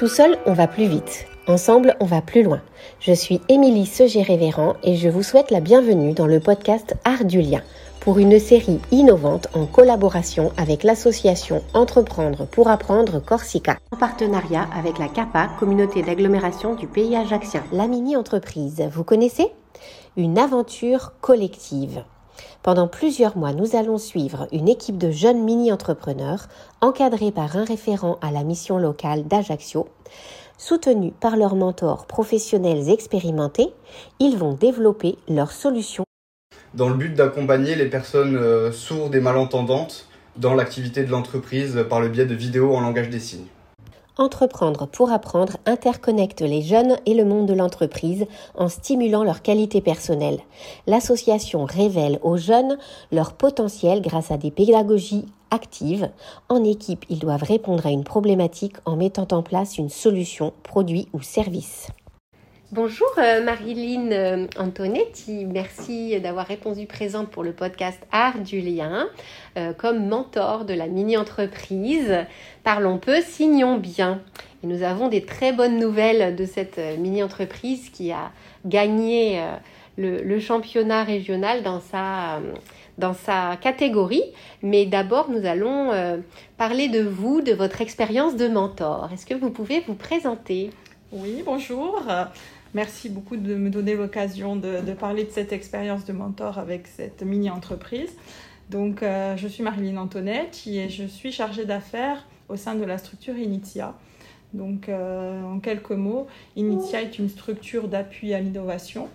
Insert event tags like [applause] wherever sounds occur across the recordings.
Tout seul, on va plus vite. Ensemble, on va plus loin. Je suis Émilie Segé-Révérend et je vous souhaite la bienvenue dans le podcast Art du lien pour une série innovante en collaboration avec l'association Entreprendre pour apprendre Corsica, en partenariat avec la CAPA, communauté d'agglomération du pays ajaxien. La mini-entreprise, vous connaissez? Une aventure collective. Pendant plusieurs mois, nous allons suivre une équipe de jeunes mini-entrepreneurs encadrés par un référent à la mission locale d'Ajaccio. Soutenus par leurs mentors professionnels expérimentés, ils vont développer leurs solutions. Dans le but d'accompagner les personnes euh, sourdes et malentendantes dans l'activité de l'entreprise par le biais de vidéos en langage des signes. Entreprendre pour apprendre interconnecte les jeunes et le monde de l'entreprise en stimulant leur qualité personnelle. L'association révèle aux jeunes leur potentiel grâce à des pédagogies actives. En équipe, ils doivent répondre à une problématique en mettant en place une solution, produit ou service. Bonjour euh, Marilyn euh, Antonetti, merci d'avoir répondu présente pour le podcast Art du lien euh, comme mentor de la mini-entreprise. Parlons peu, signons bien. Et nous avons des très bonnes nouvelles de cette mini-entreprise qui a gagné le, championnat régional dans sa, dans sa catégorie. Mais d'abord, nous allons parler de vous, de votre expérience de mentor. Est-ce que vous pouvez vous présenter? Oui, bonjour. Merci beaucoup de me donner l'occasion de, parler de cette expérience de mentor avec cette mini-entreprise. Donc, euh, je suis Marilyn Antoinette et je suis chargée d'affaires au sein de la structure Initia. Donc, euh, en quelques mots, Initia est une structure d'appui à l'innovation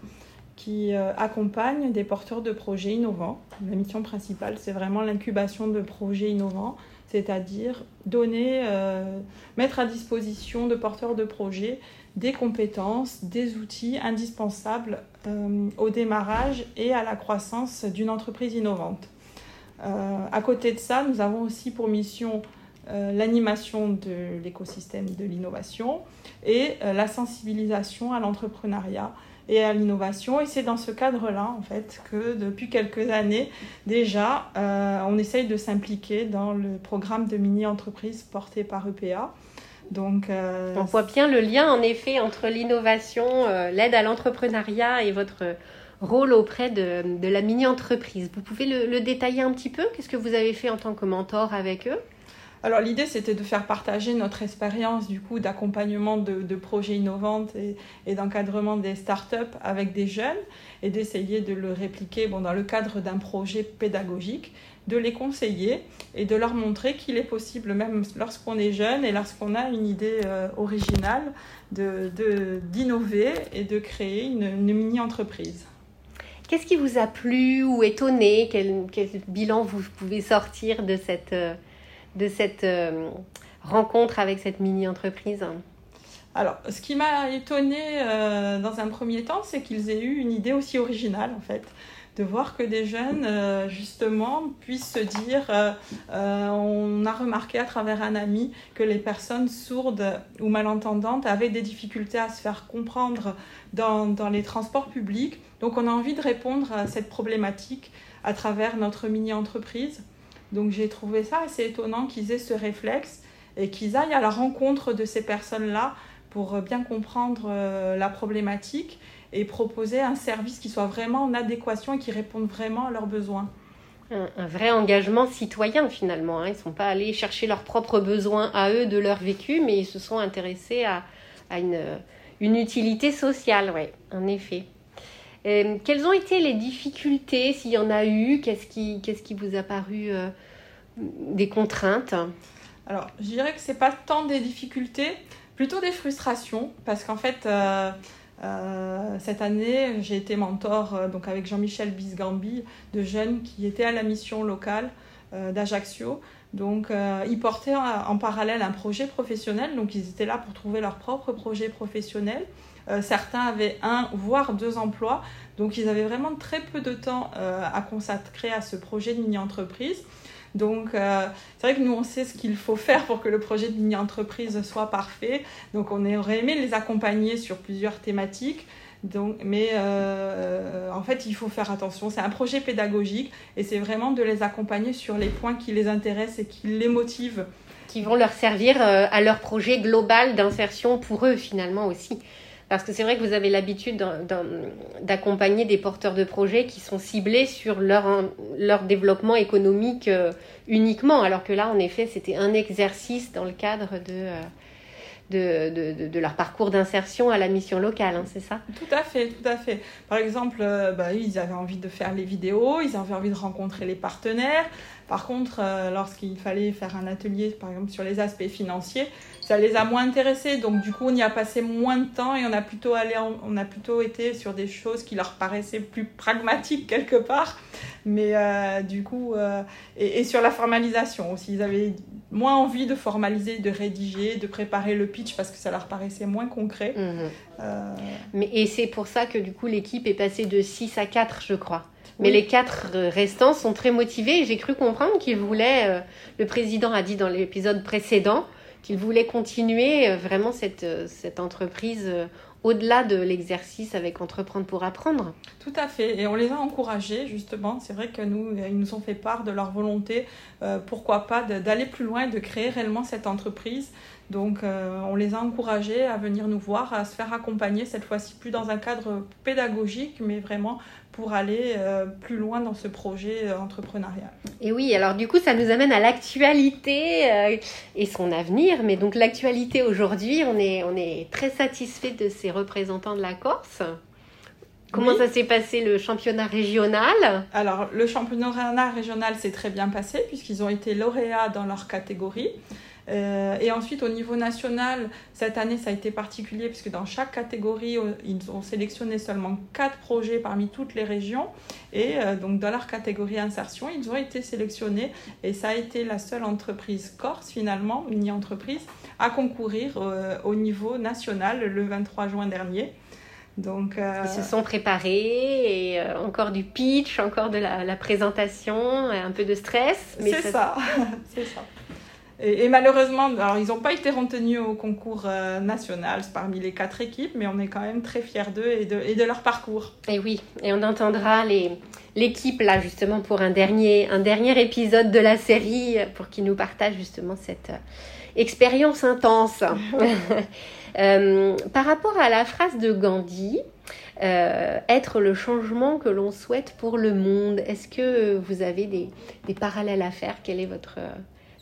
qui euh, accompagne des porteurs de projets innovants. La mission principale, c'est vraiment l'incubation de projets innovants, c'est-à-dire donner, mettre à disposition de porteurs de projets des compétences, des outils indispensables euh, au démarrage et à la croissance d'une entreprise innovante. Euh, à côté de ça, nous avons aussi pour mission euh, l'animation de l'écosystème de l'innovation et la sensibilisation à l'entrepreneuriat et à l'innovation. Et c'est dans ce cadre-là, en fait, que depuis quelques années, déjà, on essaye de s'impliquer dans le programme de mini-entreprise porté par EPA. Donc, euh, on voit bien le lien en effet entre l'innovation, euh, l'aide à l'entrepreneuriat et votre rôle auprès de, la mini-entreprise. Vous pouvez le, détailler un petit peu? Qu'est-ce que vous avez fait en tant que mentor avec eux? Alors l'idée c'était de faire partager notre expérience du coup d'accompagnement de, projets innovants et, d'encadrement des startups avec des jeunes et d'essayer de le répliquer bon, dans le cadre d'un projet pédagogique de les conseiller et de leur montrer qu'il est possible, même lorsqu'on est jeune et lorsqu'on a une idée euh, originale, d'innover de, et de créer une, mini-entreprise. Qu'est-ce qui vous a plu ou étonné? Quel, bilan vous pouvez sortir de cette, euh, de cette euh, rencontre avec cette mini-entreprise alors, ce qui m'a étonné dans un premier temps, c'est qu'ils aient eu une idée aussi originale, en fait de voir que des jeunes, euh, justement, puissent se dire, euh, euh, on a remarqué à travers un ami que les personnes sourdes ou malentendantes avaient des difficultés à se faire comprendre dans, dans les transports publics. Donc on a envie de répondre à cette problématique à travers notre mini-entreprise. Donc j'ai trouvé ça assez étonnant qu'ils aient ce réflexe et qu'ils aillent à la rencontre de ces personnes-là pour bien comprendre la problématique et proposer un service qui soit vraiment en adéquation et qui réponde vraiment à leurs besoins. Un, vrai engagement citoyen finalement. Hein. Ils ne sont pas allés chercher leurs propres besoins à eux de leur vécu, mais ils se sont intéressés à, une, une, utilité sociale, oui, en effet. Euh, quelles ont été les difficultés, s'il y en a eu? Qu'est-ce qui, qu'est-ce qui vous a paru euh, des contraintes? Alors, je dirais que ce n'est pas tant des difficultés, plutôt des frustrations, parce qu'en fait, euh, cette année, j'ai été mentor donc avec Jean-Michel Bisgambi de jeunes qui étaient à la mission locale d'Ajaccio. Donc, ils portaient en, parallèle un projet professionnel. Donc, ils étaient là pour trouver leur propre projet professionnel. certains avaient un, voire deux emplois. Donc, ils avaient vraiment très peu de temps à consacrer à ce projet de mini-entreprise. Donc, euh, c'est vrai que nous, on sait ce qu'il faut faire pour que le projet de mini-entreprise soit parfait. Donc, on aurait aimé les accompagner sur plusieurs thématiques. Donc, mais euh, en fait, il faut faire attention. C'est un projet pédagogique et c'est vraiment de les accompagner sur les points qui les intéressent et qui les motivent qui vont leur servir à leur projet global d'insertion pour eux finalement aussi. Parce que c'est vrai que vous avez l'habitude d'accompagner des porteurs de projets qui sont ciblés sur leur, leur développement économique euh, uniquement, alors que là, en effet, c'était un exercice dans le cadre de, euh, leur parcours d'insertion à la mission locale, hein, c'est ça? Tout à fait, tout à fait. Par exemple, euh, bah, ils avaient envie de faire les vidéos, ils avaient envie de rencontrer les partenaires. Par contre, lorsqu'il fallait faire un atelier, par exemple, sur les aspects financiers, ça les a moins intéressés. Donc du coup, on y a passé moins de temps et on a plutôt allé, on a plutôt été sur des choses qui leur paraissaient plus pragmatiques quelque part. Mais euh, du coup, euh, et, sur la formalisation aussi, ils avaient moins envie de formaliser, de rédiger, de préparer le pitch parce que ça leur paraissait moins concret. Mhm. Euh, Mais, et c'est pour ça que du coup, l'équipe est passée de 6 à 4, je crois. Mais les quatre restants sont très motivés. J'ai cru comprendre qu'ils voulaient, le président a dit dans l'épisode précédent, qu'il voulait continuer euh, vraiment cette, euh, cette entreprise euh, au-delà de l'exercice avec Entreprendre pour apprendre. Tout à fait, et on les a encouragés justement. C'est vrai que nous, ils nous ont fait part de leur volonté, pourquoi pas, d'aller plus loin, de créer réellement cette entreprise. Donc on les a encouragés à venir nous voir, à se faire accompagner cette fois-ci plus dans un cadre pédagogique, mais vraiment pour aller euh, plus loin dans ce projet euh, entrepreneurial. Et oui, alors du coup, ça nous amène à l'actualité euh, et son avenir. Mais donc l'actualité aujourd'hui, on est, on est très satisfait de ces représentants de la Corse. Comment ça s'est passé le championnat régional? Alors, le championnat régional s'est très bien passé puisqu'ils ont été lauréats dans leur catégorie. Euh, et ensuite, au niveau national, cette année, ça a été particulier puisque dans chaque catégorie, euh, ils ont sélectionné seulement quatre projets parmi toutes les régions. Et euh, donc, dans leur catégorie insertion, ils ont été sélectionnés. Et ça a été la seule entreprise corse, finalement, mini-entreprise, à concourir au niveau national le 23 juin dernier. Donc, Ils se sont préparés et encore du pitch, encore de la, la présentation, un peu de stress. C'est ça, [laughs] c'est ça. Et, malheureusement, alors ils n'ont pas été retenus au concours euh, national parmi les quatre équipes, mais on est quand même très fiers d'eux et de, et de leur parcours. Et oui, et on entendra l'équipe là justement pour un dernier, un dernier épisode de la série pour qu'ils nous partagent justement cette euh, expérience intense. [laughs] [laughs] Euh, par rapport à la phrase de Gandhi, être le changement que l'on souhaite pour le monde. Est-ce que vous avez des, des, parallèles à faire? Quel est votre,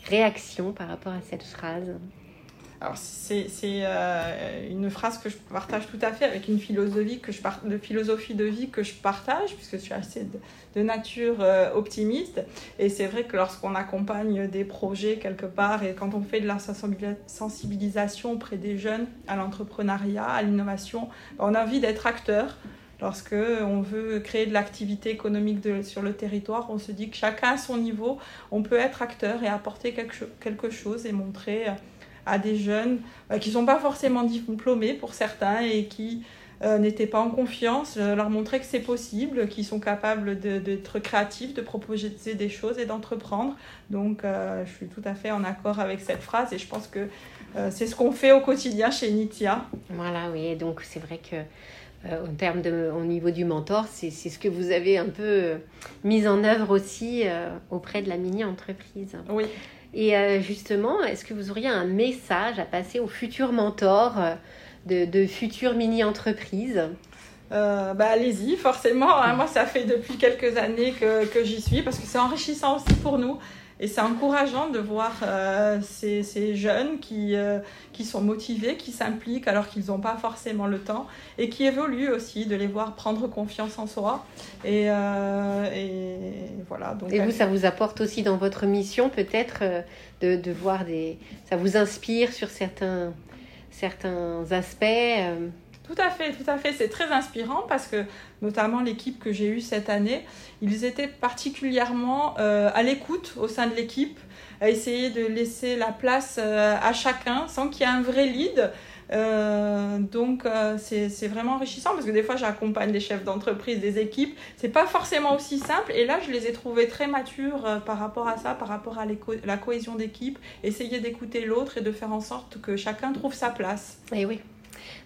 réaction par rapport à cette phrase alors c'est euh, une phrase que je partage tout à fait avec une philosophie que je de philosophie de vie que je partage puisque je suis assez de, nature euh, optimiste. Et c'est vrai que lorsqu'on accompagne des projets quelque part et quand on fait de la sensibilisation auprès des jeunes à l'entrepreneuriat, à l'innovation, on a envie d'être acteur Lorsque on veut créer de l'activité économique sur le territoire, on se dit que chacun à son niveau, on peut être acteur et apporter quelque, chose et montrer à des jeunes euh, qui ne sont pas forcément diplômés pour certains et qui euh, n'étaient pas en confiance, euh, leur montrer que c'est possible, qu'ils sont capables d'être créatifs, de proposer des choses et d'entreprendre. Donc je suis tout à fait en accord avec cette phrase et je pense que c'est ce qu'on fait au quotidien chez Nitia. Voilà, oui, donc c'est vrai que euh, en termes de, au niveau du mentor, c'est ce que vous avez un peu euh, mis en œuvre aussi euh, auprès de la mini-entreprise. Oui. Et justement, est-ce que vous auriez un message à passer aux futurs mentors de, de futures mini-entreprises? Bah, allez-y, forcément. Hein. Moi, ça fait depuis quelques années que, que j'y suis parce que c'est enrichissant aussi pour nous. Et c'est encourageant de voir euh, ces, ces, jeunes qui, euh, qui sont motivés, qui s'impliquent alors qu'ils n'ont pas forcément le temps et qui évoluent aussi, de les voir prendre confiance en soi. Et, euh, et voilà. Donc, et vous, ça vous apporte aussi dans votre mission peut-être de, de, voir des... Ça vous inspire sur certains, certains aspects tout à fait, tout à fait. C'est très inspirant parce que, notamment l'équipe que j'ai eue cette année, ils étaient particulièrement euh, à l'écoute au sein de l'équipe, à essayer de laisser la place euh, à chacun sans qu'il y ait un vrai lead. Euh, donc c'est vraiment enrichissant parce que des fois j'accompagne des chefs d'entreprise, des équipes, c'est pas forcément aussi simple et là je les ai trouvés très matures par rapport à ça, par rapport à la cohésion d'équipe, essayer d'écouter l'autre et de faire en sorte que chacun trouve sa place. Et oui.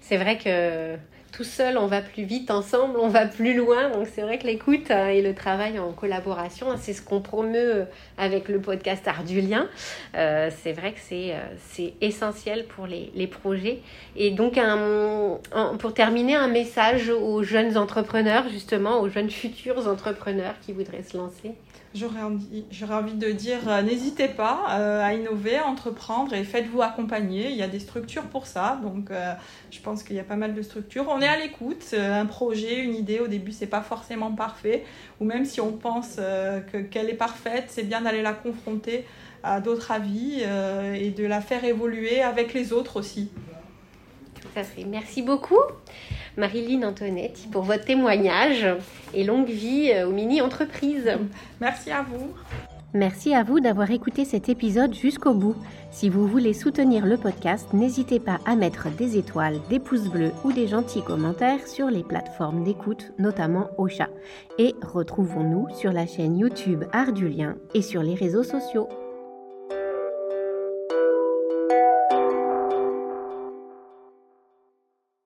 C'est vrai que tout seul, on va plus vite, ensemble, on va plus loin. Donc c'est vrai que l'écoute euh, et le travail en collaboration, c'est ce qu'on promeut avec le podcast Ardulien. Euh, c'est vrai que c'est c'est essentiel pour les, les, projets. Et donc, un, pour terminer, un message aux jeunes entrepreneurs, justement, aux jeunes futurs entrepreneurs qui voudraient se lancer. J'aurais envie, envie de dire, euh, n'hésitez pas euh, à innover, à entreprendre et faites-vous accompagner. Il y a des structures pour ça, donc euh, je pense qu'il y a pas mal de structures. On est à l'écoute. un projet, une idée, au début, c'est pas forcément parfait, ou même si on pense que qu'elle est parfaite, c'est bien d'aller la confronter à d'autres avis et de la faire évoluer avec les autres aussi. Tout à fait. Merci beaucoup. Marilyn Antonetti, pour votre témoignage et longue vie euh, aux mini-entreprises. Merci à vous. Merci à vous d'avoir écouté cet épisode jusqu'au bout. Si vous voulez soutenir le podcast, n'hésitez pas à mettre des étoiles, des pouces bleus ou des gentils commentaires sur les plateformes d'écoute, notamment Ocha. Et retrouvons-nous sur la chaîne YouTube Art du Lien et sur les réseaux sociaux.